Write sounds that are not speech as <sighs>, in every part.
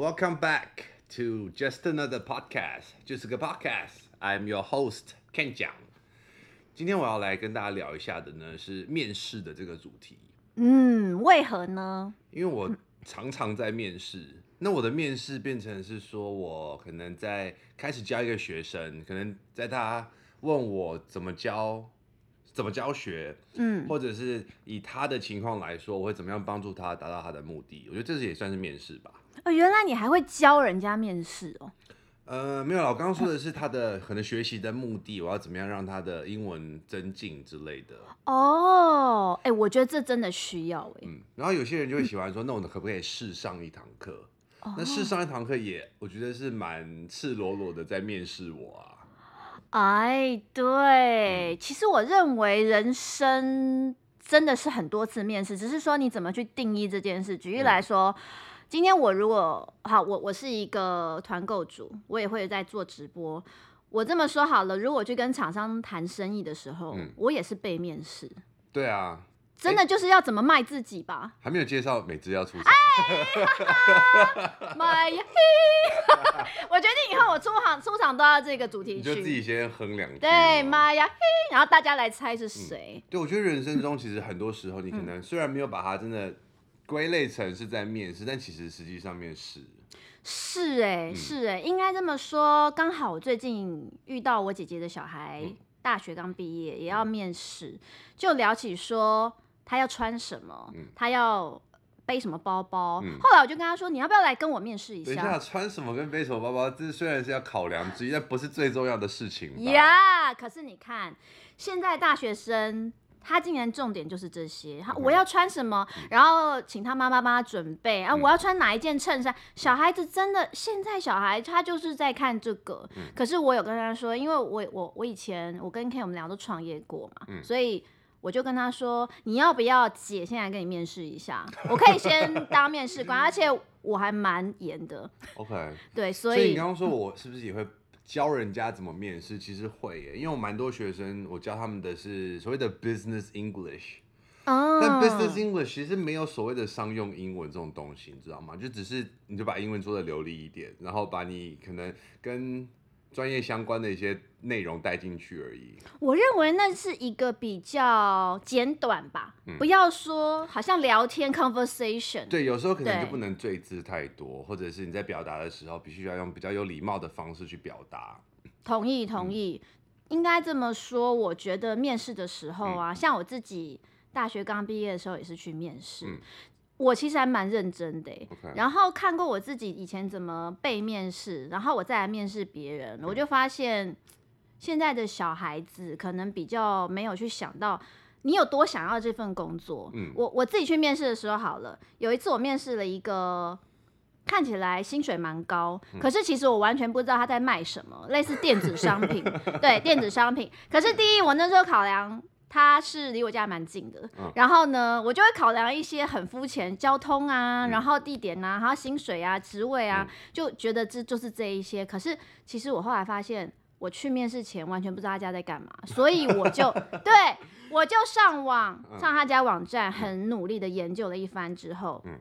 Welcome back to just another podcast，就是个 podcast。I'm your host Ken 讲。今天我要来跟大家聊一下的呢是面试的这个主题。嗯，为何呢？因为我常常在面试，那我的面试变成是说我可能在开始教一个学生，可能在他问我怎么教。怎么教学？嗯，或者是以他的情况来说，我会怎么样帮助他达到他的目的？我觉得这是也算是面试吧。哦，原来你还会教人家面试哦？呃，没有啦，我刚刚说的是他的可能学习的目的，我要怎么样让他的英文增进之类的。哦，哎，我觉得这真的需要哎。嗯，然后有些人就会喜欢说，嗯、那我可不可以试上一堂课？哦、那试上一堂课也，我觉得是蛮赤裸裸的在面试我啊。哎，对，其实我认为人生真的是很多次面试，只是说你怎么去定义这件事。举例来说，嗯、今天我如果好，我我是一个团购主，我也会在做直播。我这么说好了，如果去跟厂商谈生意的时候，嗯、我也是被面试。对啊。真的就是要怎么卖自己吧？还没有介绍美姿要出场。卖呀！<laughs> 我决定以后我出场出场都要这个主题曲。你就自己先哼两句。对，卖呀！然后大家来猜是谁。对，我觉得人生中其实很多时候，你可能虽然没有把它真的归类成是在面试，但其实实际上面试。是哎，是哎，应该这么说。刚好我最近遇到我姐姐的小孩，大学刚毕业，也要面试，就聊起说。他要穿什么？嗯、他要背什么包包？嗯、后来我就跟他说：“你要不要来跟我面试一下？”等一下，穿什么跟背什么包包，这虽然是要考量之一，但不是最重要的事情。呀，yeah, 可是你看，现在大学生他今年重点就是这些。Okay. 我要穿什么？然后请他妈妈帮他准备。啊，我要穿哪一件衬衫？嗯、小孩子真的，现在小孩他就是在看这个。嗯、可是我有跟他说，因为我我我以前我跟 Ken 我们俩都创业过嘛，嗯、所以。我就跟他说：“你要不要姐先来跟你面试一下？<laughs> 我可以先当面试官，而且我还蛮严的。” OK，对，所以，所以你刚刚说我是不是也会教人家怎么面试？其实会耶，因为我蛮多学生，我教他们的是所谓的 business English。哦。但 business English 其实没有所谓的商用英文这种东西，你知道吗？就只是你就把英文做的流利一点，然后把你可能跟专业相关的一些内容带进去而已。我认为那是一个比较简短吧，嗯、不要说好像聊天 conversation。对，有时候可能就不能赘字太多，或者是你在表达的时候必须要用比较有礼貌的方式去表达。同意，同意，嗯、应该这么说。我觉得面试的时候啊，嗯、像我自己大学刚毕业的时候也是去面试。嗯我其实还蛮认真的.然后看过我自己以前怎么被面试，然后我再来面试别人，我就发现现在的小孩子可能比较没有去想到你有多想要这份工作。嗯，我我自己去面试的时候好了，有一次我面试了一个看起来薪水蛮高，可是其实我完全不知道他在卖什么，类似电子商品，<laughs> 对，电子商品。可是第一，我那时候考量。他是离我家蛮近的，嗯、然后呢，我就会考量一些很肤浅，交通啊，嗯、然后地点啊，还有薪水啊，职位啊，嗯、就觉得这就是这一些。可是其实我后来发现，我去面试前完全不知道他家在干嘛，<laughs> 所以我就 <laughs> 对我就上网上他家网站，很努力的研究了一番之后，嗯、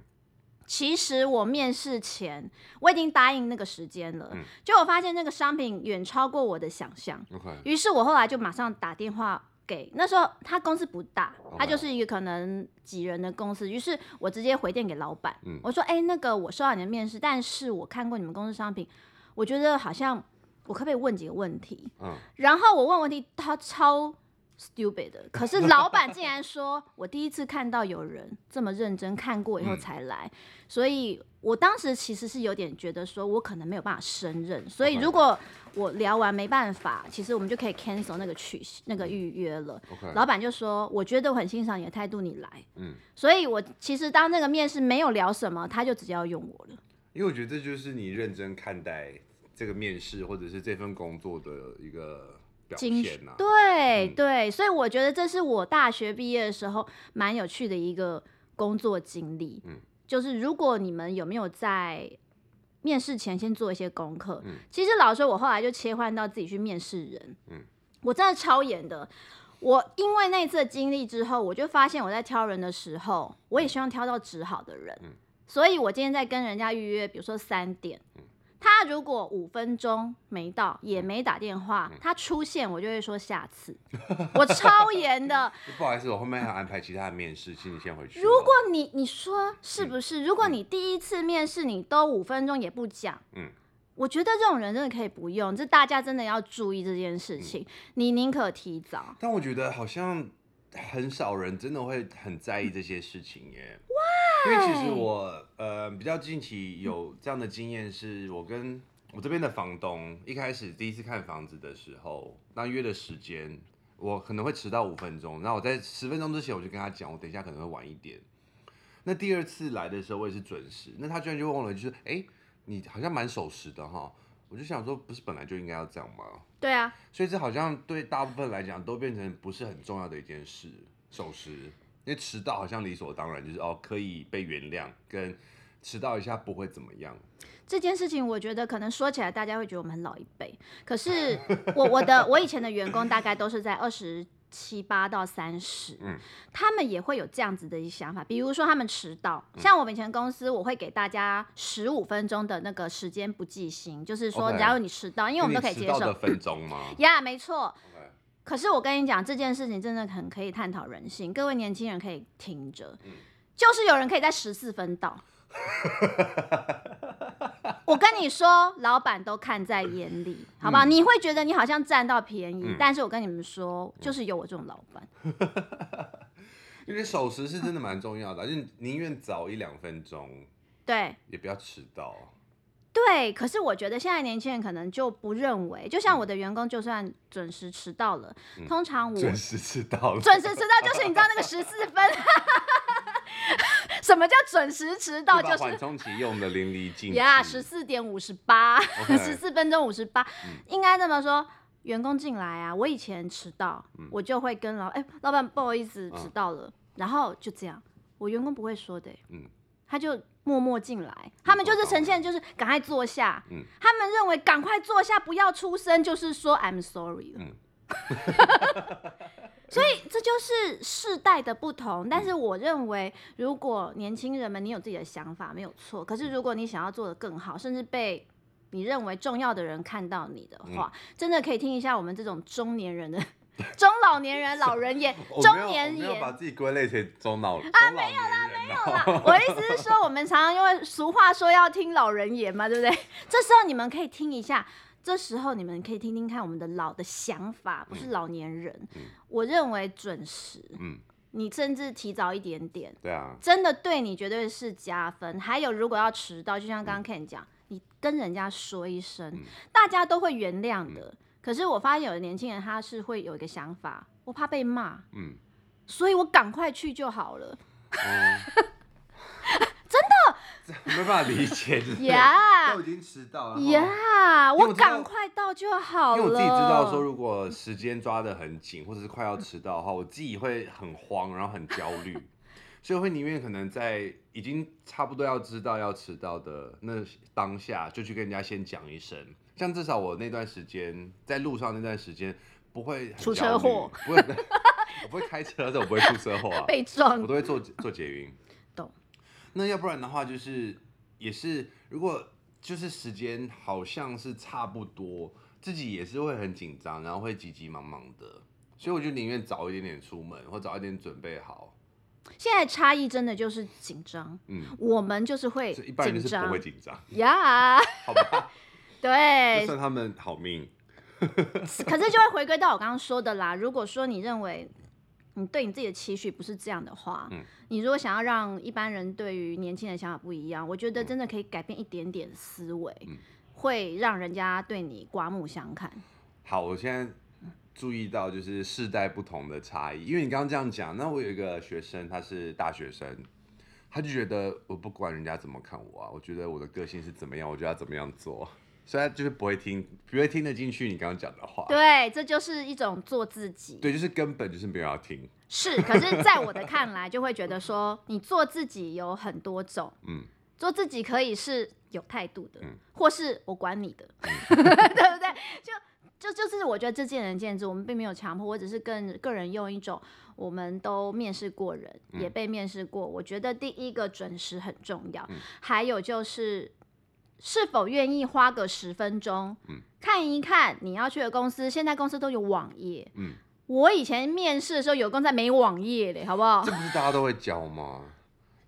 其实我面试前我已经答应那个时间了，就我发现那个商品远超过我的想象，于是我后来就马上打电话。给那时候他公司不大，他就是一个可能几人的公司。于是我直接回电给老板，嗯、我说：“哎、欸，那个我收到你的面试，但是我看过你们公司商品，我觉得好像我可不可以问几个问题？”嗯、然后我问问题，他超 stupid 的。<laughs> 可是老板竟然说我第一次看到有人这么认真看过以后才来，嗯、所以我当时其实是有点觉得说我可能没有办法胜任。所以如果我聊完没办法，其实我们就可以 cancel 那个取那个预约了。老板就说：“我觉得我很欣赏你的态度，你来。”嗯，所以我其实当那个面试没有聊什么，他就直接要用我了。因为我觉得这就是你认真看待这个面试或者是这份工作的一个表现呐、啊。对、嗯、对，所以我觉得这是我大学毕业的时候蛮有趣的一个工作经历。嗯，就是如果你们有没有在。面试前先做一些功课。嗯、其实老实说，我后来就切换到自己去面试人。嗯、我真的超严的。我因为那次经历之后，我就发现我在挑人的时候，我也希望挑到值好的人。嗯、所以我今天在跟人家预约，比如说三点。他如果五分钟没到，也没打电话，他出现我就会说下次，<laughs> 我超严的。<laughs> 不好意思，我后面还要安排其他的面试，请你先回去。如果你你说是不是？如果你第一次面试你都五分钟也不讲，嗯，我觉得这种人真的可以不用，这大家真的要注意这件事情。你宁可提早。但我觉得好像很少人真的会很在意这些事情耶。因为其实我呃比较近期有这样的经验，是我跟我这边的房东一开始第一次看房子的时候，那约的时间我可能会迟到五分钟，那我在十分钟之前我就跟他讲，我等一下可能会晚一点。那第二次来的时候我也是准时，那他居然就问了，就是哎，你好像蛮守时的哈，我就想说不是本来就应该要这样吗？对啊，所以这好像对大部分来讲都变成不是很重要的一件事，守时。因为迟到好像理所当然，就是哦可以被原谅，跟迟到一下不会怎么样。这件事情我觉得可能说起来大家会觉得我们很老一辈，可是我我的我以前的员工大概都是在二十七八到三十，嗯，他们也会有这样子的一想法，比如说他们迟到，像我们以前公司我会给大家十五分钟的那个时间不计薪，就是说假如你迟到，因为我们都可以接受。分钟吗？呀，<laughs> yeah, 没错。可是我跟你讲，这件事情真的很可以探讨人性。各位年轻人可以听着，嗯、就是有人可以在十四分到。我跟你说，老板都看在眼里，好不好？嗯、你会觉得你好像占到便宜，嗯、但是我跟你们说，就是有我这种老板。<laughs> 因为守时是真的蛮重要的，就宁愿早一两分钟，对，也不要迟到。对，可是我觉得现在年轻人可能就不认为，就像我的员工，就算准时迟到了，嗯、通常我准时迟到了，<laughs> 准时迟到就是你知道那个十四分，<laughs> 什么叫准时迟到？就是缓冲期用的淋漓尽致呀，十四点五十八，<laughs> 十四分钟五十八，应该这么说。员工进来啊，我以前迟到，嗯、我就会跟老哎、欸，老板不好意思迟到了，嗯、然后就这样，我员工不会说的、欸，嗯，他就。默默进来，他们就是呈现，就是赶快坐下。嗯，他们认为赶快坐下，不要出声，就是说 I'm sorry 了。嗯，<laughs> 所以这就是世代的不同。但是我认为，如果年轻人们你有自己的想法，没有错。可是如果你想要做的更好，甚至被你认为重要的人看到你的话，嗯，真的可以听一下我们这种中年人的。中老年人、老 <laughs> 人言，中年言，没有把自己归类成中老啊，没有啦，没有啦。我的意思是说，我们常常因为俗话说要听老人言嘛，对不对？这时候你们可以听一下，这时候你们可以听听看我们的老的想法，不是老年人。嗯、我认为准时，嗯，你甚至提早一点点，对啊，真的对你绝对是加分。还有，如果要迟到，就像刚刚 Ken 讲，嗯、你跟人家说一声，嗯、大家都会原谅的。嗯可是我发现有的年轻人他是会有一个想法，我怕被骂，嗯，所以我赶快去就好了。嗯、<laughs> 真的，<laughs> 没办法理解，<laughs> 呀，都已经迟到了，呀，我赶快到就好了。因为我自己知道说，如果时间抓得很紧，或者是快要迟到的话，我自己会很慌，然后很焦虑，所以会宁愿可能在已经差不多要知道要迟到的那当下，就去跟人家先讲一声。像至少我那段时间在路上那段时间不会出车祸，不会，我不会开车，但是我不会出车祸啊，<laughs> 被撞，我都会坐坐捷运。懂。那要不然的话，就是也是如果就是时间好像是差不多，自己也是会很紧张，然后会急急忙忙的，所以我就宁愿早一点点出门，或早一点准备好。现在差异真的就是紧张，嗯，我们就是会紧张，一般人是不会紧张呀，<laughs> 好吧。对，算他们好命。<laughs> 可是就会回归到我刚刚说的啦。如果说你认为你对你自己的期许不是这样的话，嗯、你如果想要让一般人对于年轻人想法不一样，我觉得真的可以改变一点点思维，嗯、会让人家对你刮目相看。好，我现在注意到就是世代不同的差异，因为你刚刚这样讲，那我有一个学生，他是大学生，他就觉得我不管人家怎么看我啊，我觉得我的个性是怎么样，我就要怎么样做。所以他就是不会听，不会听得进去你刚刚讲的话。对，这就是一种做自己。对，就是根本就是没有要听。是，可是在我的看来，就会觉得说，你做自己有很多种。嗯。做自己可以是有态度的，嗯、或是我管你的，嗯、<laughs> 对不对？就就就是我觉得这见仁见智，我们并没有强迫，我只是跟个人用一种我们都面试过人，嗯、也被面试过。我觉得第一个准时很重要，嗯、还有就是是否愿意花个十分钟，嗯、看一看你要去的公司，现在公司都有网页。嗯、我以前面试的时候有公司没网页嘞，好不好？这不是大家都会教吗？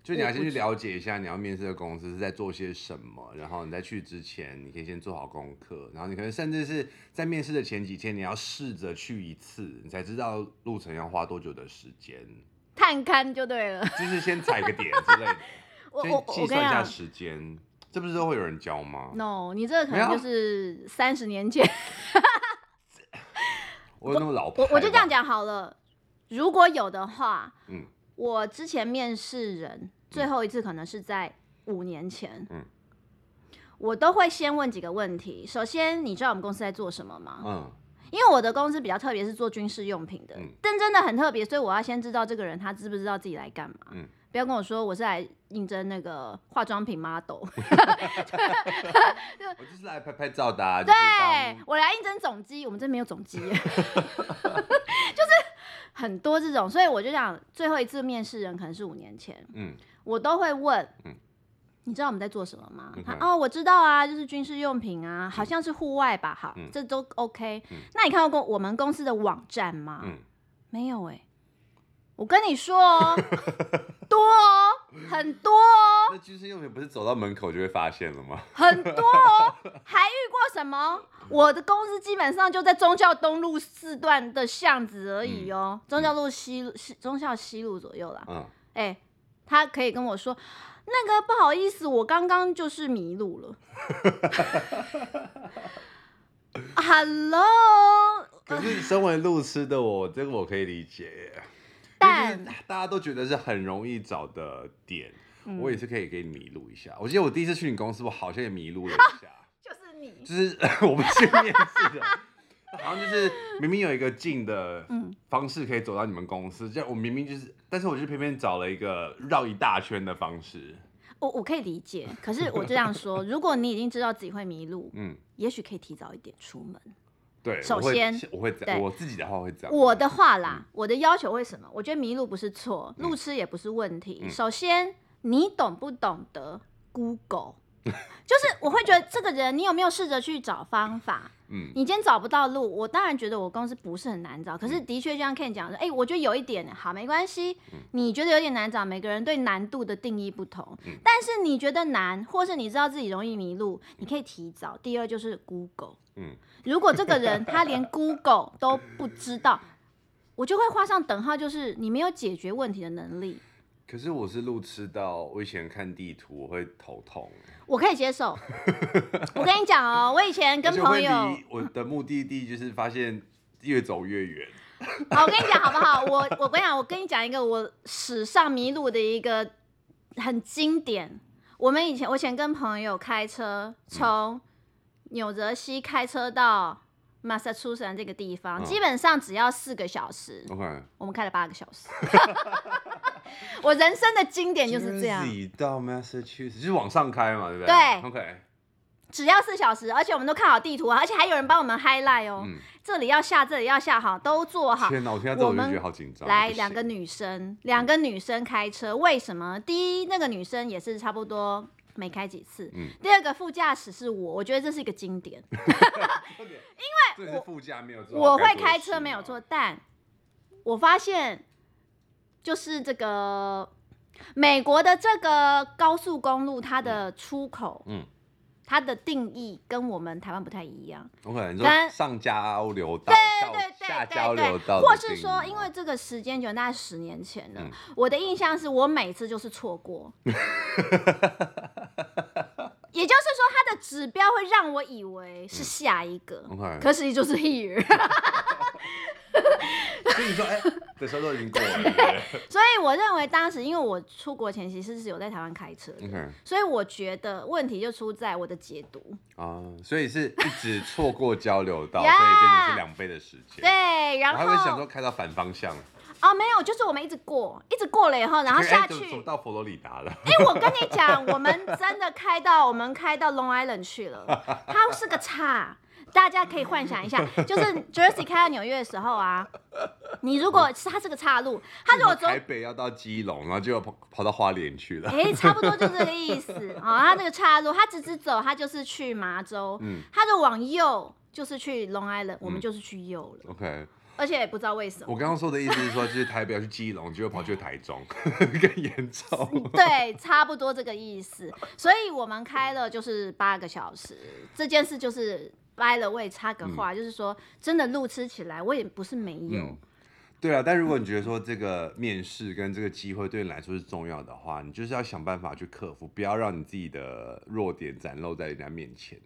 就你要先去了解一下你要面试的公司是在做些什么，然后你在去之前，你可以先做好功课，然后你可能甚至是在面试的前几天，你要试着去一次，你才知道路程要花多久的时间。探勘就对了，就是先踩个点之类的，<laughs> 我计算一下时间。这不是都会有人教吗？No，你这个可能就是三十年前。<laughs> 我有那么老我我就这样讲好了，如果有的话，嗯。我之前面试人最后一次可能是在五年前，嗯，我都会先问几个问题。首先，你知道我们公司在做什么吗？嗯，因为我的公司比较特别，是做军事用品的，嗯，但真的很特别，所以我要先知道这个人他知不知道自己来干嘛。嗯，不要跟我说我是来应征那个化妆品 model，<laughs> 我就是来拍拍照的啊。对，我来应征总机，我们这没有总机，<laughs> 就是。很多这种，所以我就想，最后一次面试人可能是五年前，嗯，我都会问，嗯，你知道我们在做什么吗？他哦，我知道啊，就是军事用品啊，好像是户外吧，好，这都 OK。那你看到过我们公司的网站吗？嗯，没有哎。我跟你说哦，<laughs> 多哦，很多哦。那军事用品不是走到门口就会发现了吗？很多哦，还遇过什么？我的公司基本上就在宗教东路四段的巷子而已哦，宗教路西路、忠孝西路左右啦。嗯，哎，他可以跟我说，那个不好意思，我刚刚就是迷路了。<laughs> Hello，可是身为路痴的我，这个我可以理解。但大家都觉得是很容易找的点，嗯、我也是可以给你迷路一下。我记得我第一次去你公司，我好像也迷路了一下。<laughs> 就是你，就是 <laughs> 我们去面试的，好像就是明明有一个近的方式可以走到你们公司，这样我明明就是，但是我就偏偏找了一个绕一大圈的方式。我我可以理解，可是我这样说，如果你已经知道自己会迷路，嗯，也许可以提早一点出门。对，首先我会这样，我自己的话会这样。我的话啦，我的要求为什么？我觉得迷路不是错，路痴也不是问题。首先，你懂不懂得 Google？<laughs> 就是我会觉得这个人，你有没有试着去找方法？<laughs> 嗯，你今天找不到路，我当然觉得我公司不是很难找。可是的确，就像 Ken 讲的，哎，我觉得有一点好，没关系。你觉得有点难找，每个人对难度的定义不同。但是你觉得难，或是你知道自己容易迷路，你可以提早。第二就是 Google。嗯。如果这个人他连 Google 都不知道，我就会画上等号，就是你没有解决问题的能力。可是我是路痴到，我以前看地图我会头痛。我可以接受。<laughs> 我跟你讲哦，我以前跟朋友，我的目的地就是发现越走越远。<laughs> 好，我跟你讲好不好？我我跟你讲，我跟你讲一个我史上迷路的一个很经典。我们以前我以前跟朋友开车从。纽泽西开车到马萨诸塞这个地方，哦、基本上只要四个小时。Okay. 我们开了八个小时。<laughs> 我人生的经典就是这样。Jersey 到 Massachusetts 就是往上开嘛，对不对？对。OK。只要四小时，而且我们都看好地图，而且还有人帮我们 highlight 哦。嗯、这里要下，这里要下，好，都做好。天哪，我听到这我就觉得好紧张。来，两个女生，两个女生开车，为什么？第一，那个女生也是差不多。没开几次。嗯、第二个副驾驶是我，我觉得这是一个经典，<laughs> 因为我副驾没有错，我会开车没有错，但我发现就是这个美国的这个高速公路，它的出口，嗯。它的定义跟我们台湾不太一样。OK，你说上交流道，对对对，下交流道，或是说，因为这个时间就大概十年前了，嗯、我的印象是我每次就是错过。<laughs> <laughs> 也就是说，它的指标会让我以为是下一个，可实际就是 here。所以你说，哎、欸，这时候都已经过了。<laughs> 所以我认为当时，因为我出国前其实是有在台湾开车.所以我觉得问题就出在我的解读啊，所以是一直错过交流道，<laughs> Yeah! 所以变成是两倍的时间。对，然后我还会想说开到反方向。哦，没有，就是我们一直过，一直过了以后，然后下去。走到佛罗里达了。<laughs> 哎、欸，我跟你讲，我们真的开到我们开到 Long Island 去了，它是个岔。大家可以幻想一下，就是 Jersey 开到纽约的时候啊，你如果是它是个岔路，它如果从台北要到基隆，然后就要跑跑到花莲去了。哎、欸，差不多就这个意思啊。它这个岔路，它直直走，它就是去麻州。嗯。它就往右，就是去 Long Island，、嗯、我们就是去右了。OK。而且也不知道为什么。我刚刚说的意思是说，就是台北要去基隆，就会跑去台中，<laughs> 更严重。<laughs> 对，差不多这个意思。所以我们开了就是八个小时，这件事就是。掰了，我也插个话，嗯、就是说，真的路痴起来，我也不是没有。嗯、对啊，但如果你觉得说这个面试跟这个机会对你来说是重要的话，你就是要想办法去克服，不要让你自己的弱点展露在人家面前。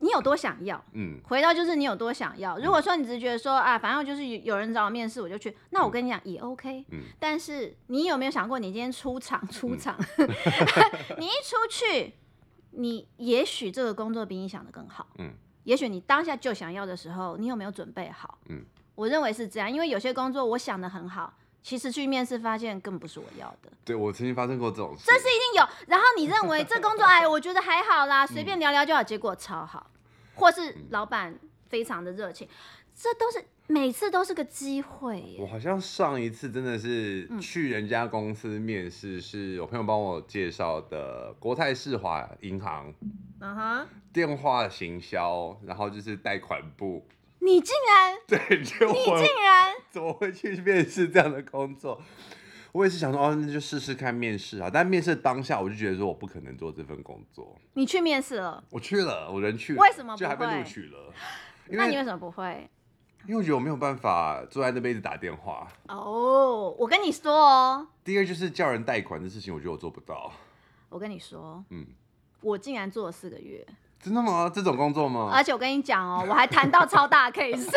你有多想要？嗯，回到就是你有多想要。如果说你只是觉得说啊，反正就是有人找我面试，我就去，那我跟你讲也 OK。嗯，但是你有没有想过，你今天出场 <laughs> 出场，嗯、<laughs> 你一出去，你也许这个工作比你想的更好。嗯。也许你当下就想要的时候，你有没有准备好？嗯，我认为是这样，因为有些工作我想的很好，其实去面试发现更不是我要的。对，我曾经发生过这种事。这是一定有。然后你认为这工作，哎，我觉得还好啦，随便聊聊就好，结果超好，或是老板非常的热情，这都是每次都是个机会。我好像上一次真的是去人家公司面试，是我朋友帮我介绍的国泰世华银行。嗯哼。电话行销，然后就是贷款部。你竟然 <laughs> 对，就你竟然 <laughs> 怎么会去面试这样的工作？我也是想说，哦，那就试试看面试啊。但面试当下，我就觉得说我不可能做这份工作。你去面试了？我去了，我人去了。为什么？就还被录取了？<laughs> 那你为什么不会？因为我觉得我没有办法坐在那边一直打电话。哦，oh, 我跟你说哦。第二就是叫人贷款的事情，我觉得我做不到。我跟你说，嗯，我竟然做了四个月。真的吗？这种工作吗？而且我跟你讲哦，我还谈到超大 case，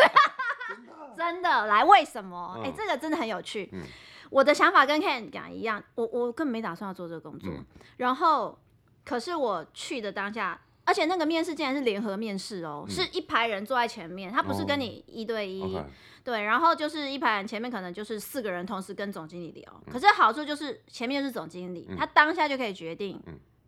<laughs> 真的来，为什么？哎、嗯欸，这个真的很有趣。嗯、我的想法跟 Ken 讲一样，我我根本没打算要做这个工作。嗯、然后，可是我去的当下，而且那个面试竟然是联合面试哦，嗯、是一排人坐在前面，他不是跟你一对一，哦 okay、对，然后就是一排人前面可能就是四个人同时跟总经理聊。嗯、可是好处就是前面就是总经理，嗯、他当下就可以决定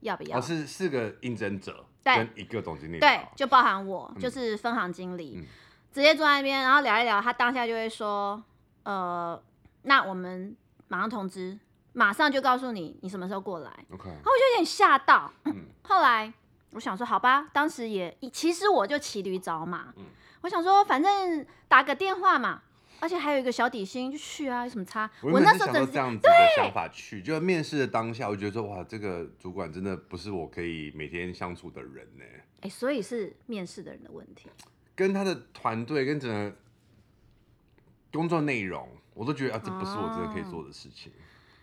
要不要。哦，是四个应征者。对，跟一个总经理，对，就包含我，嗯、就是分行经理，嗯、直接坐在那边，然后聊一聊，他当下就会说，呃，那我们马上通知，马上就告诉你，你什么时候过来。OK，然后我就有点吓到。嗯、<laughs> 后来我想说，好吧，当时也其实我就骑驴找马，嗯、我想说，反正打个电话嘛。而且还有一个小底薪，就去啊，有什么差？我那时候这样子的想法去，就面试的当下，我觉得说哇，这个主管真的不是我可以每天相处的人呢。哎、欸，所以是面试的人的问题，<tsk> 跟他的团队跟整个工作内容，我都觉得啊，这不是我真的可以做的事情。哦、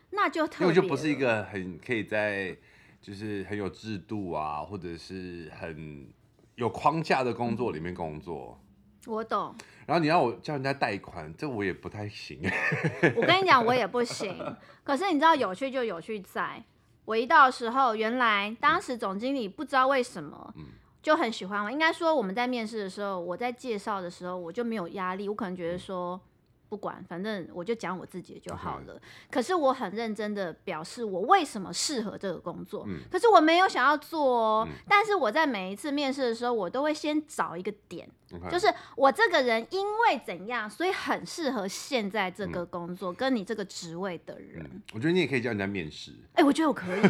那就特别，因为就不是一个很可以在就是很有制度啊，或者是很有框架的工作里面工作。我懂。然后你让我叫人家贷款，这我也不太行。<laughs> 我跟你讲，我也不行。可是你知道，有趣就有趣在，我一到的时候，原来当时总经理不知道为什么就很喜欢我。应该说我们在面试的时候，我在介绍的时候，我就没有压力，我可能觉得说。不管，反正我就讲我自己就好了。可是我很认真的表示我为什么适合这个工作。嗯、可是我没有想要做哦。嗯、但是我在每一次面试的时候，我都会先找一个点.就是我这个人因为怎样，所以很适合现在这个工作，嗯、跟你这个职位的人、嗯。我觉得你也可以叫人家面试。哎、欸，我觉得我可以。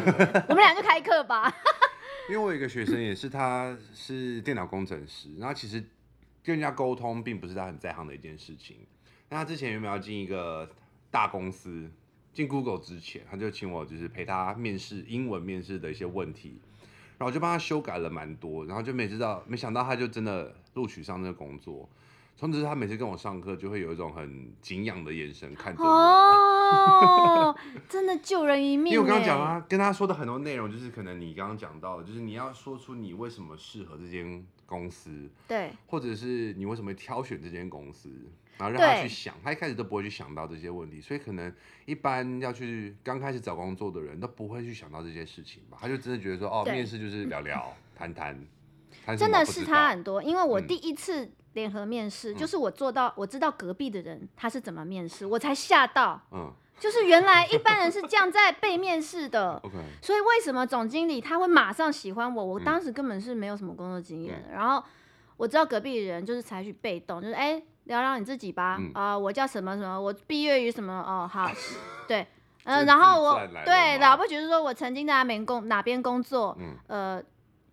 我们俩就开课吧。<laughs> 因为我有一个学生也是，他是电脑工程师，然后其实跟人家沟通并不是他很在行的一件事情。那他之前有没有要进一个大公司？进 Google 之前，他就请我就是陪他面试英文面试的一些问题，然后我就帮他修改了蛮多，然后就没知道，没想到他就真的录取上那个工作。从此他每次跟我上课，就会有一种很敬仰的眼神看着我。哦，<laughs> 真的救人一命。因为我刚刚讲啊，跟他说的很多内容，就是可能你刚刚讲到的，就是你要说出你为什么适合这间公司，对，或者是你为什么挑选这间公司。然后让他去想，他一开始都不会去想到这些问题，所以可能一般要去刚开始找工作的人都不会去想到这些事情吧。他就真的觉得说，哦，面试就是聊聊、谈谈。真的是差很多。因为我第一次联合面试，嗯、就是我做到我知道隔壁的人他是怎么面试，我才吓到。嗯，就是原来一般人是这样在被面试的。<laughs> 所以为什么总经理他会马上喜欢我？我当时根本是没有什么工作经验，嗯、然后我知道隔壁的人就是采取被动，就是哎。欸聊聊你自己吧，啊、我叫什么什么，我毕业于什么，哦，好，<laughs> 对，嗯、呃，然后我对老不起，就是说我曾经在哪边工哪边工作，嗯、呃，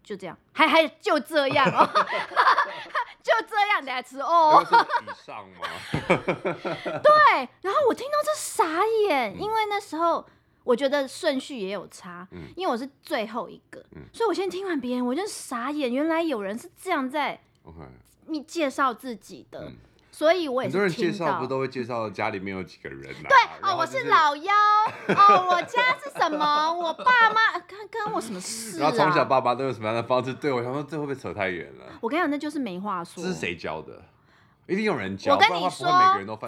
就这样，还还就这样哦，<laughs> 就这样的吃哦，以上吗？<laughs> <laughs> 对，然后我听到这傻眼，嗯、因为那时候我觉得顺序也有差，嗯、因为我是最后一个，嗯、所以我先听完别人，我就傻眼，原来有人是这样在你介绍自己的。嗯所以我也是。很多人介绍不都会介绍家里面有几个人啊？对哦，我是老幺哦，我家是什么？我爸妈跟跟我什么事？然后从小爸爸都有什么样的方式？对我想说，这会不会扯太远了？我跟你讲，那就是没话说。这是谁教的？一定有人教。我跟你说，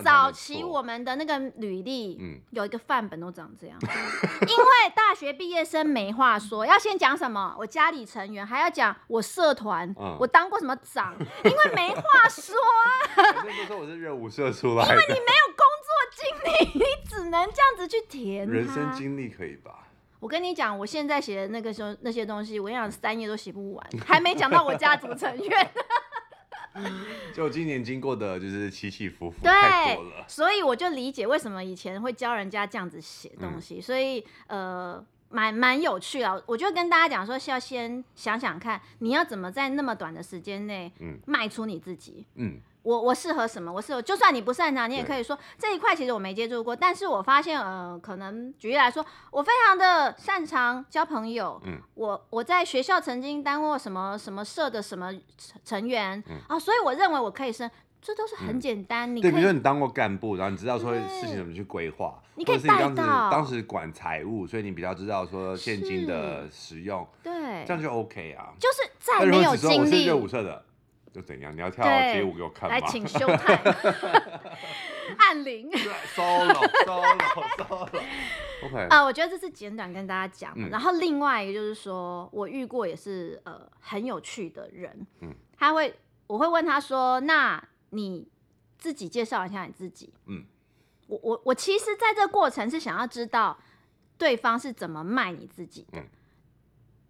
早期我们的那个履历，嗯，有一个范本都长这样。因为大学毕业生没话说，要先讲什么？我家里成员，还要讲我社团，我当过什么长，<laughs> 因为没话说啊。那时候我是热舞社出来的。因为你没有工作经历，你只能这样子去填。人生经历可以吧？我跟你讲，我现在写的那个时候那些东西，我跟你讲三页都写不完，还没讲到我家族成员。就今年经过的就是起起伏伏，对太多了，所以我就理解为什么以前会教人家这样子写东西，嗯、所以呃，蛮蛮有趣啊。我就跟大家讲说，是要先想想看，你要怎么在那么短的时间内，嗯，卖出你自己，嗯。我我适合什么？我适合，就算你不擅长，你也可以说这一块其实我没接触过。但是我发现，呃，可能举例来说，我非常的擅长交朋友。嗯，我我在学校曾经当过什么什么社的什么成员，嗯、啊，所以我认为我可以升，这都是很简单。嗯、你可以对，比如说你当过干部，然后你知道说事情怎么去规划，你可以带到。当时管财务，所以你比较知道说现金的使用，对，这样就 OK 啊。就是再没有经历。就怎样？你要跳街舞给我看吗？来，请秀泰，<laughs> 按铃。<laughs> OK 啊，我觉得这是简短跟大家讲。嗯、然后另外一个就是说，我遇过也是呃很有趣的人。嗯，他会，我会问他说：“那你自己介绍一下你自己。”嗯，我我我其实在这个过程是想要知道对方是怎么卖你自己的。嗯、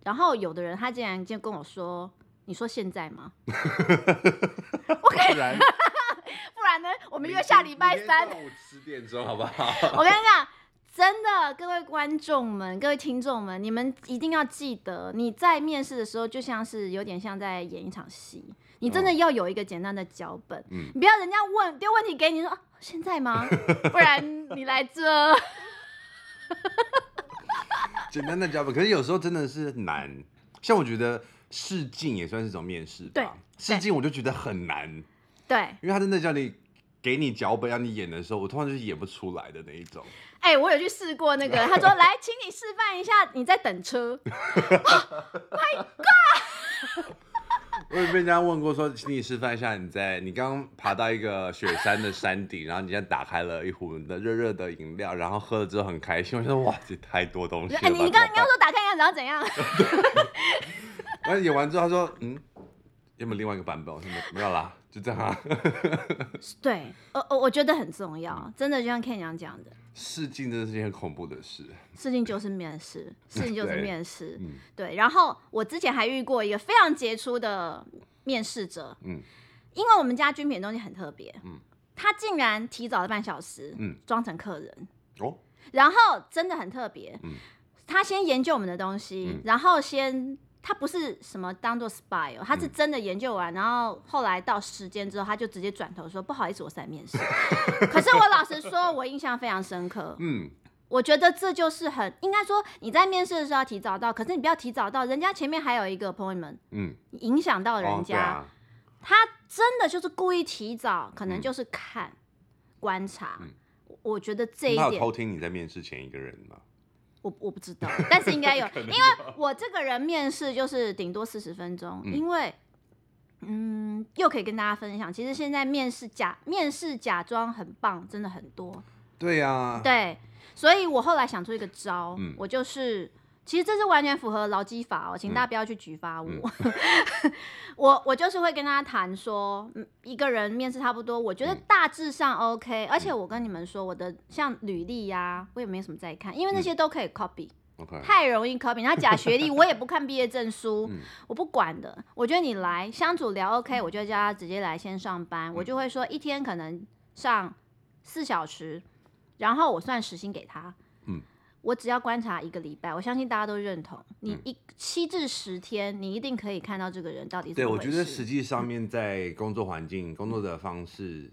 然后有的人他竟然就跟我说。你说现在吗？<laughs> 不然，<laughs> 不然呢？我们约下礼拜三中午十点钟，好不好？<laughs> 我跟你讲，真的，各位观众们、各位听众们，你们一定要记得，你在面试的时候，就像是有点像在演一场戏。你真的要有一个简单的脚本，嗯、你不要人家问丢问题给你说，说、啊、现在吗？不然你来这。简单的脚本，可是有时候真的是难。像我觉得。试镜也算是一种面试吧。试镜我就觉得很难。对，因为他真的叫你给你脚本让你演的时候，我通常就是演不出来的那一种。哎、欸，我有去试过那个，<laughs> 他说来，请你示范一下你在等车。My <laughs> God！我有被人家问过说，请你示范一下你在你刚刚爬到一个雪山的山顶，然后你现在打开了一壶的热热的饮料，然后喝了之后很开心。我觉得哇，这太多东西了。哎、欸，你刚刚说打开一下，然后怎样？然后演完之后，他说：“嗯，有没有另外一个版本？”我说：“没有啦，就这样啊。<laughs> ”对，呃我，我觉得很重要，真的就像 Ken 讲的，试镜真的是件很恐怖的事。试镜就是面试，试镜就是面试。<laughs> 对，嗯、对，然后我之前还遇过一个非常杰出的面试者，嗯，因为我们家军品东西很特别，嗯，他竟然提早了半小时，嗯，装成客人，哦，然后真的很特别，嗯，他先研究我们的东西，嗯、然后先。他不是什么当做 spy 哦，他是真的研究完，嗯、然后后来到时间之后，他就直接转头说：“不好意思，我是在面试。<laughs> ”可是我老实说，我印象非常深刻。嗯，我觉得这就是很应该说你在面试的时候要提早到，可是你不要提早到，人家前面还有一个 appointment，嗯，影响到人家。哦啊、他真的就是故意提早，可能就是看、嗯、观察。嗯、我觉得这一点。他有偷听你在面试前一个人吗？我我不知道，<laughs> 但是应该有，有因为我这个人面试就是顶多四十分钟，嗯、因为嗯，又可以跟大家分享，其实现在面试假面试假装很棒，真的很多。对呀、啊。对，所以我后来想出一个招，嗯、我就是其实这是完全符合劳基法哦，请大家不要去举发我。嗯、<laughs> 我我就是会跟他谈说，一个人面试差不多，我觉得大致上 OK，、嗯、而且我跟你们说，我的像履历呀、啊，我也没什么在看，因为那些都可以 copy，、嗯、太容易 copy。然后假学历，我也不看毕业证书，嗯、我不管的。我觉得你来相处聊 OK，我就叫他直接来先上班，嗯、我就会说一天可能上四小时，然后我算时薪给他。嗯。我只要观察一个礼拜，我相信大家都认同。你一七至十天，你一定可以看到这个人到底是。对，我觉得实际上面在工作环境、嗯、工作的方式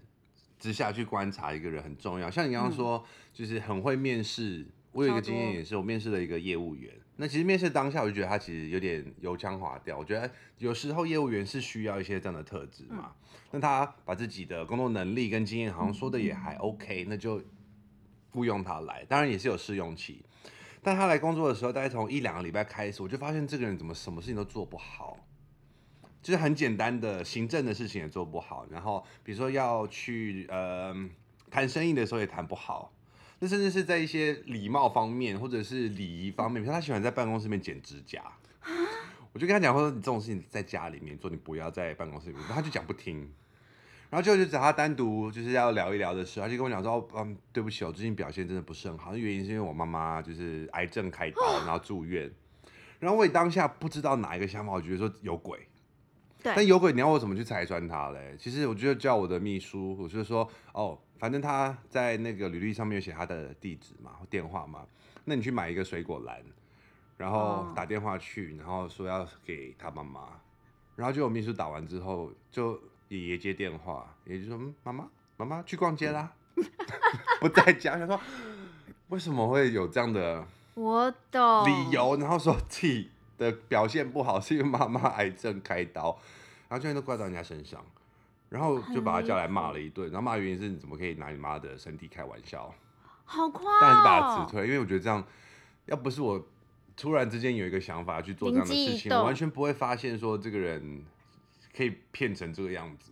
之下去观察一个人很重要。像你刚刚说，嗯、就是很会面试。我有一个经验也是，我面试了一个业务员。那其实面试当下，我就觉得他其实有点油腔滑调。我觉得有时候业务员是需要一些这样的特质嘛。那、嗯、他把自己的工作能力跟经验好像说的也还 OK，、嗯、那就。雇佣他来，当然也是有试用期。但他来工作的时候，大概从一两个礼拜开始，我就发现这个人怎么什么事情都做不好，就是很简单的行政的事情也做不好。然后比如说要去呃谈生意的时候也谈不好。那甚至是在一些礼貌方面或者是礼仪方面，比如他喜欢在办公室里面剪指甲，我就跟他讲说，你这种事情在家里面做，你不要在办公室里面。他就讲不听。然后就就找他单独就是要聊一聊的时候，他就跟我讲说：“嗯，对不起，我最近表现真的不是很好，原因是因为我妈妈就是癌症开刀，然后住院。然后我也当下不知道哪一个想法，我觉得说有鬼。对，但有鬼，你要我怎么去拆穿他嘞？其实我就叫我的秘书，我就说哦，反正他在那个履历上面有写他的地址嘛，电话嘛，那你去买一个水果篮，然后打电话去，然后说要给他妈妈，然后就我秘书打完之后就。”爷爷接电话，爷爷就说：“嗯，妈妈，妈妈去逛街啦，<laughs> 不在家。”他说：“为什么会有这样的我懂理由？”然后说自己的表现不好是因为妈妈癌症开刀，然后现在都怪到人家身上，然后就把他叫来骂了一顿。然后骂原因是你怎么可以拿你妈的身体开玩笑？好夸张！但是把他辞退，因为我觉得这样，要不是我突然之间有一个想法去做这样的事情，我完全不会发现说这个人。可以骗成这个样子，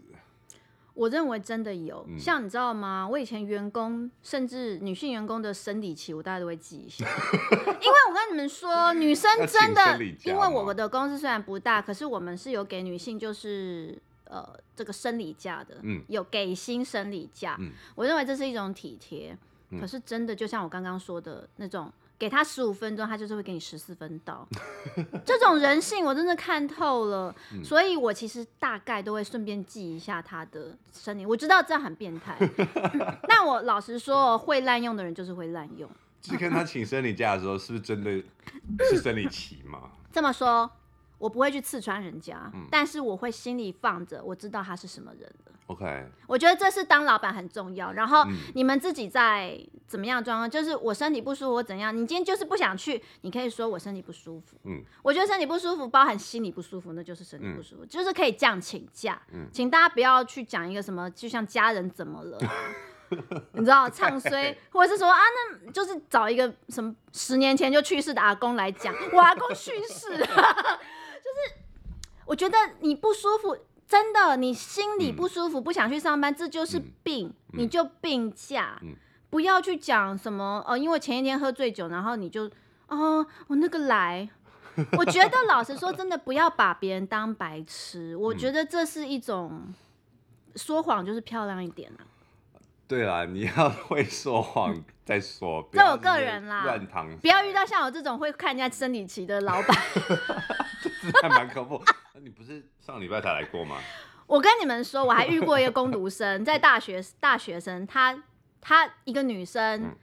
我认为真的有。嗯、像你知道吗？我以前员工，甚至女性员工的生理期，我大概都会记一下。<laughs> 因为我跟你们说，<laughs> 女生真的，因为我们的公司虽然不大，可是我们是有给女性就是呃这个生理假的，嗯，有给薪生理假。嗯、我认为这是一种体贴。嗯、可是真的，就像我刚刚说的那种。给他十五分钟，他就是会给你十四分到。<laughs> 这种人性我真的看透了，嗯、所以我其实大概都会顺便记一下他的生理。我知道这样很变态，<laughs> 但我老实说，会滥用的人就是会滥用。去看他请生理假的时候，是不是真的 <coughs> 是生理期吗？这么说。我不会去刺穿人家，嗯、但是我会心里放着，我知道他是什么人的。OK，我觉得这是当老板很重要。然后你们自己在怎么样状况，就是我身体不舒服，我怎样？你今天就是不想去，你可以说我身体不舒服。嗯，我觉得身体不舒服包含心理不舒服，那就是身体不舒服，嗯、就是可以这样请假。嗯，请大家不要去讲一个什么，就像家人怎么了，<laughs> 你知道唱衰，或者是说啊，那就是找一个什么十年前就去世的阿公来讲，我阿公去世了。<laughs> 就是我觉得你不舒服，真的，你心里不舒服，嗯、不想去上班，这就是病，你就病假，嗯、不要去讲什么哦，因为前一天喝醉酒，然后你就哦，我那个来，<laughs> 我觉得老实说，真的不要把别人当白痴，我觉得这是一种说谎，就是漂亮一点啊。对啦，你要 <laughs> 会说谎再说，这我个人啦，乱糖，不要遇到像我这种会看人家生理期的老板，<laughs> 这还蛮恐怖。那你不是上礼拜才来过吗？我跟你们说，我还遇过一个工读生，在大学大学生，她她一个女生，嗯、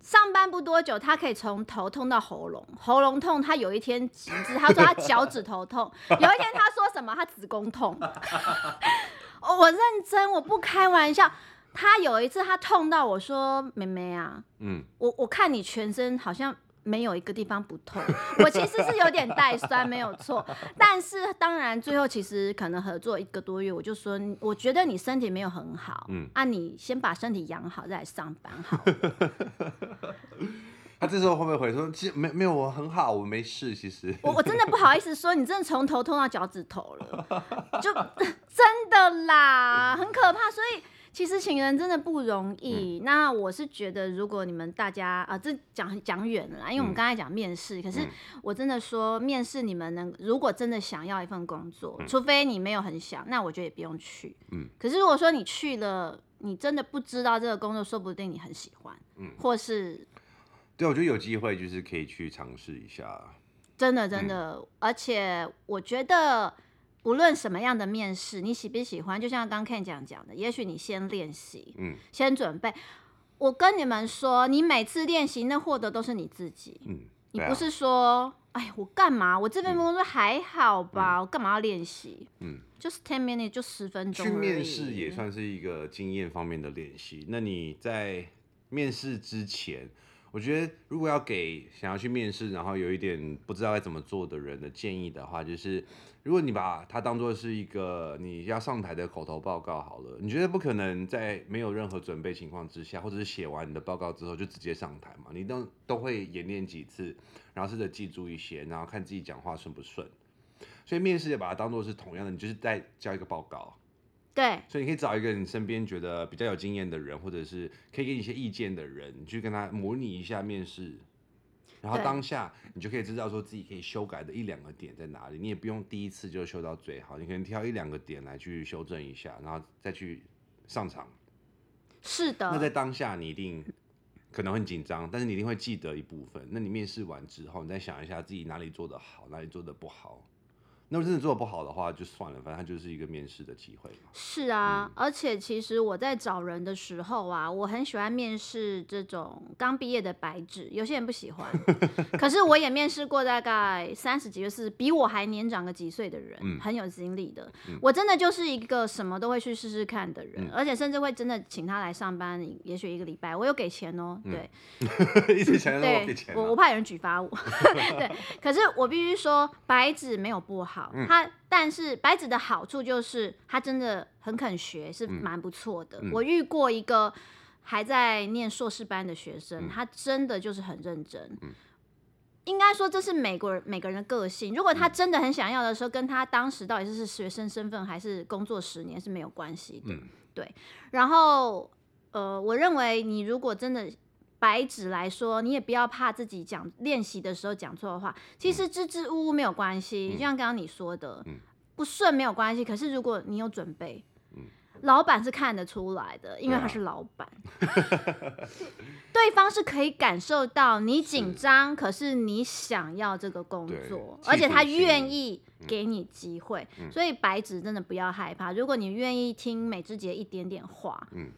上班不多久，她可以从头痛到喉咙，喉咙痛，她有一天极致，她说她脚趾头痛，有一天她说什么，她子宫痛，<laughs> 我认真，我不开玩笑。他有一次，他痛到我说：“妹妹啊，嗯，我我看你全身好像没有一个地方不痛，<laughs> 我其实是有点带酸，没有错。但是当然最后其实可能合作一个多月，我就说，我觉得你身体没有很好，嗯，啊，你先把身体养好再来上班好。<laughs> 他这时候会不会回说，其实没没有我很好，我没事。其实我我真的不好意思说，你真的从头痛到脚趾头了，就 <laughs> 真的啦，很可怕，所以。其实请人真的不容易。嗯、那我是觉得，如果你们大家啊，这讲讲远了啦，因为我们刚才讲面试，嗯、可是我真的说面试，你们能如果真的想要一份工作，嗯、除非你没有很想，那我觉得也不用去。嗯。可是如果说你去了，你真的不知道这个工作，说不定你很喜欢。嗯。或是。对，我觉得有机会就是可以去尝试一下。真的，真的，嗯、而且我觉得。无论什么样的面试，你喜不喜欢？就像刚 Ken 讲讲的，也许你先练习，嗯，先准备。我跟你们说，你每次练习，那获得都是你自己，嗯，你不是说，哎、啊，我干嘛？我这份工作还好吧？嗯、我干嘛要练习？嗯，就是 ten minutes，就十分钟。去面试也算是一个经验方面的练习。那你在面试之前，我觉得如果要给想要去面试，然后有一点不知道该怎么做的人的建议的话，就是。如果你把它当做是一个你要上台的口头报告好了，你觉得不可能在没有任何准备情况之下，或者是写完你的报告之后就直接上台嘛？你都都会演练几次，然后试着记住一些，然后看自己讲话顺不顺。所以面试也把它当做是同样的，你就是在交一个报告。对。所以你可以找一个你身边觉得比较有经验的人，或者是可以给你一些意见的人，你去跟他模拟一下面试。然后当下你就可以知道说自己可以修改的一两个点在哪里，你也不用第一次就修到最好，你可能挑一两个点来去修正一下，然后再去上场。是的。那在当下你一定可能很紧张，但是你一定会记得一部分。那你面试完之后，你再想一下自己哪里做得好，哪里做得不好。那如果真的做的不好的话，就算了，反正它就是一个面试的机会嘛。是啊，嗯、而且其实我在找人的时候啊，我很喜欢面试这种刚毕业的白纸，有些人不喜欢，<laughs> 可是我也面试过大概三十几岁，是比我还年长个几岁的人，嗯、很有经历的。嗯、我真的就是一个什么都会去试试看的人，嗯、而且甚至会真的请他来上班，也许一个礼拜，我有给钱哦、喔。对，嗯、<laughs> 一直想要我给钱、啊，我我怕有人举发我。<laughs> 对，可是我必须说，白纸没有不好。他，但是白纸的好处就是他真的很肯学，是蛮不错的。嗯、我遇过一个还在念硕士班的学生，嗯、他真的就是很认真。嗯、应该说这是美国人每个人的个性。如果他真的很想要的时候，跟他当时到底是是学生身份还是工作十年是没有关系的。嗯、对。然后，呃，我认为你如果真的。白纸来说，你也不要怕自己讲练习的时候讲错的话。其实支支吾吾没有关系，嗯、就像刚刚你说的，嗯、不顺没有关系。可是如果你有准备，嗯、老板是看得出来的，因为他是老板，啊、<laughs> 对方是可以感受到你紧张，是可是你想要这个工作，而且他愿意给你机会。嗯、所以白纸真的不要害怕，如果你愿意听美芝姐一点点话。嗯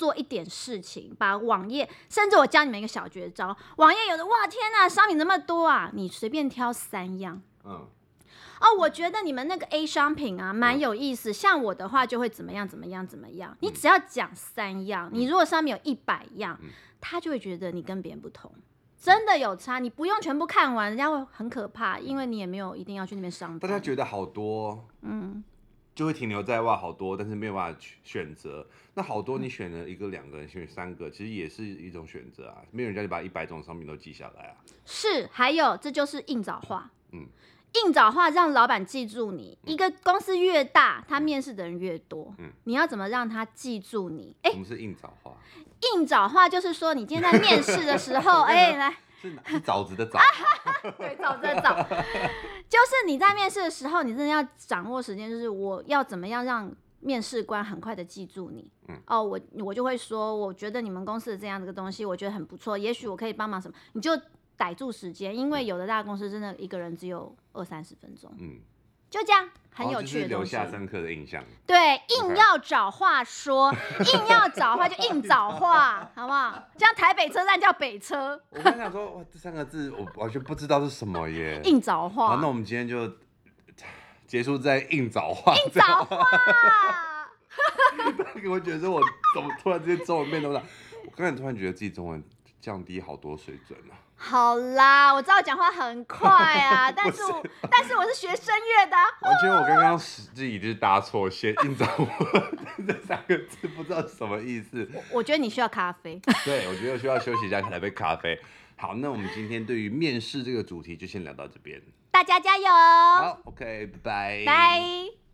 做一点事情，把网页，甚至我教你们一个小绝招。网页有的，哇，天呐，商品那么多啊！你随便挑三样。嗯。哦，我觉得你们那个 A 商品啊，蛮有意思。嗯、像我的话，就会怎么样，怎么样，怎么样。你只要讲三样，嗯、你如果上面有一百样，嗯、他就会觉得你跟别人不同，真的有差。你不用全部看完，人家会很可怕，因为你也没有一定要去那边上班。大家觉得好多，嗯。就会停留在哇好多，但是没有办法选择。那好多你选了一个、两个人，选三个，其实也是一种选择啊。没有人叫你把一百种商品都记下来啊。是，还有这就是硬找话。嗯，硬找话让老板记住你。嗯、一个公司越大，他面试的人越多。嗯，你要怎么让他记住你？哎，什么是硬找话？硬找话就是说，你今天在面试的时候，<laughs> 哎，来。是枣子的枣，<laughs> 对，枣子的枣，<laughs> 就是你在面试的时候，你真的要掌握时间，就是我要怎么样让面试官很快的记住你。嗯，哦，我我就会说，我觉得你们公司的这样的个东西，我觉得很不错，也许我可以帮忙什么，你就逮住时间，因为有的大公司真的一个人只有二三十分钟。嗯。就这样，很有趣的留下深刻的印象。对，硬要找话说. <laughs> 硬要找话就硬找话，<laughs> 好不好？这样台北车站叫北车。我刚想说，哇，这三个字我完全不知道是什么耶。硬找话。好，那我们今天就 <sighs> 结束在硬找话。硬找话。<laughs> 我觉得我怎么突然之间中文变那么大？我刚才突然觉得自己中文降低好多水准啊。好啦，我知道讲话很快啊，<laughs> 但是我是但是我是学声乐的。我觉得我刚刚自己就是搭错线，硬找我 <laughs> 这三个字不知道什么意思。我我觉得你需要咖啡。对，我觉得需要休息一下，来杯咖啡。好，那我们今天对于面试这个主题就先聊到这边。大家加油！好，OK，拜拜。拜。